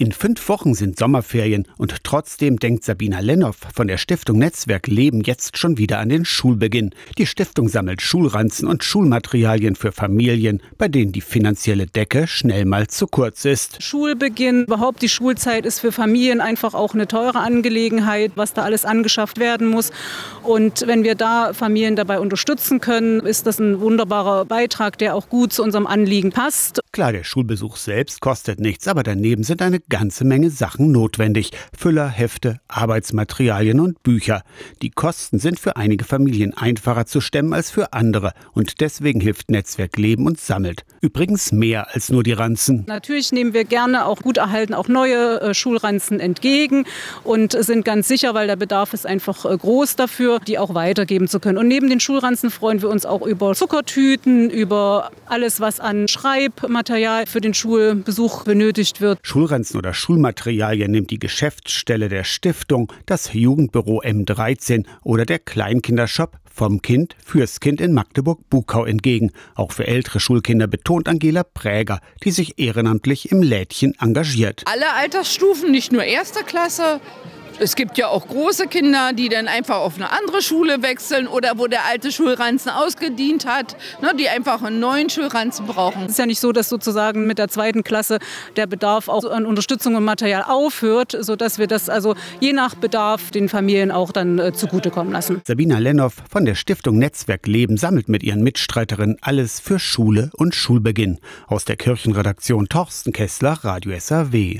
In fünf Wochen sind Sommerferien und trotzdem denkt Sabina Lennoff von der Stiftung Netzwerk Leben jetzt schon wieder an den Schulbeginn. Die Stiftung sammelt Schulranzen und Schulmaterialien für Familien, bei denen die finanzielle Decke schnell mal zu kurz ist. Schulbeginn, überhaupt die Schulzeit ist für Familien einfach auch eine teure Angelegenheit, was da alles angeschafft werden muss. Und wenn wir da Familien dabei unterstützen können, ist das ein wunderbarer Beitrag, der auch gut zu unserem Anliegen passt. Klar, der Schulbesuch selbst kostet nichts, aber daneben sind eine ganze Menge Sachen notwendig. Füller, Hefte, Arbeitsmaterialien und Bücher. Die Kosten sind für einige Familien einfacher zu stemmen als für andere und deswegen hilft Netzwerk Leben und sammelt. Übrigens mehr als nur die Ranzen. Natürlich nehmen wir gerne auch gut erhalten auch neue äh, Schulranzen entgegen und sind ganz sicher, weil der Bedarf ist einfach äh, groß dafür, die auch weitergeben zu können. Und neben den Schulranzen freuen wir uns auch über Zuckertüten, über alles, was an Schreibmaterial für den Schulbesuch benötigt wird. Schulranzen oder Schulmaterialien nimmt die Geschäftsstelle der Stiftung, das Jugendbüro M13 oder der Kleinkindershop vom Kind fürs Kind in Magdeburg-Bukau entgegen. Auch für ältere Schulkinder betont Angela Präger, die sich ehrenamtlich im Lädchen engagiert. Alle Altersstufen, nicht nur erster Klasse, es gibt ja auch große Kinder, die dann einfach auf eine andere Schule wechseln oder wo der alte Schulranzen ausgedient hat, ne, die einfach einen neuen Schulranzen brauchen. Es ist ja nicht so, dass sozusagen mit der zweiten Klasse der Bedarf auch an Unterstützung und Material aufhört, sodass wir das also je nach Bedarf den Familien auch dann äh, zugutekommen lassen. Sabina Lennoff von der Stiftung Netzwerk Leben sammelt mit ihren Mitstreiterinnen alles für Schule und Schulbeginn. Aus der Kirchenredaktion Torsten Kessler, Radio SAW.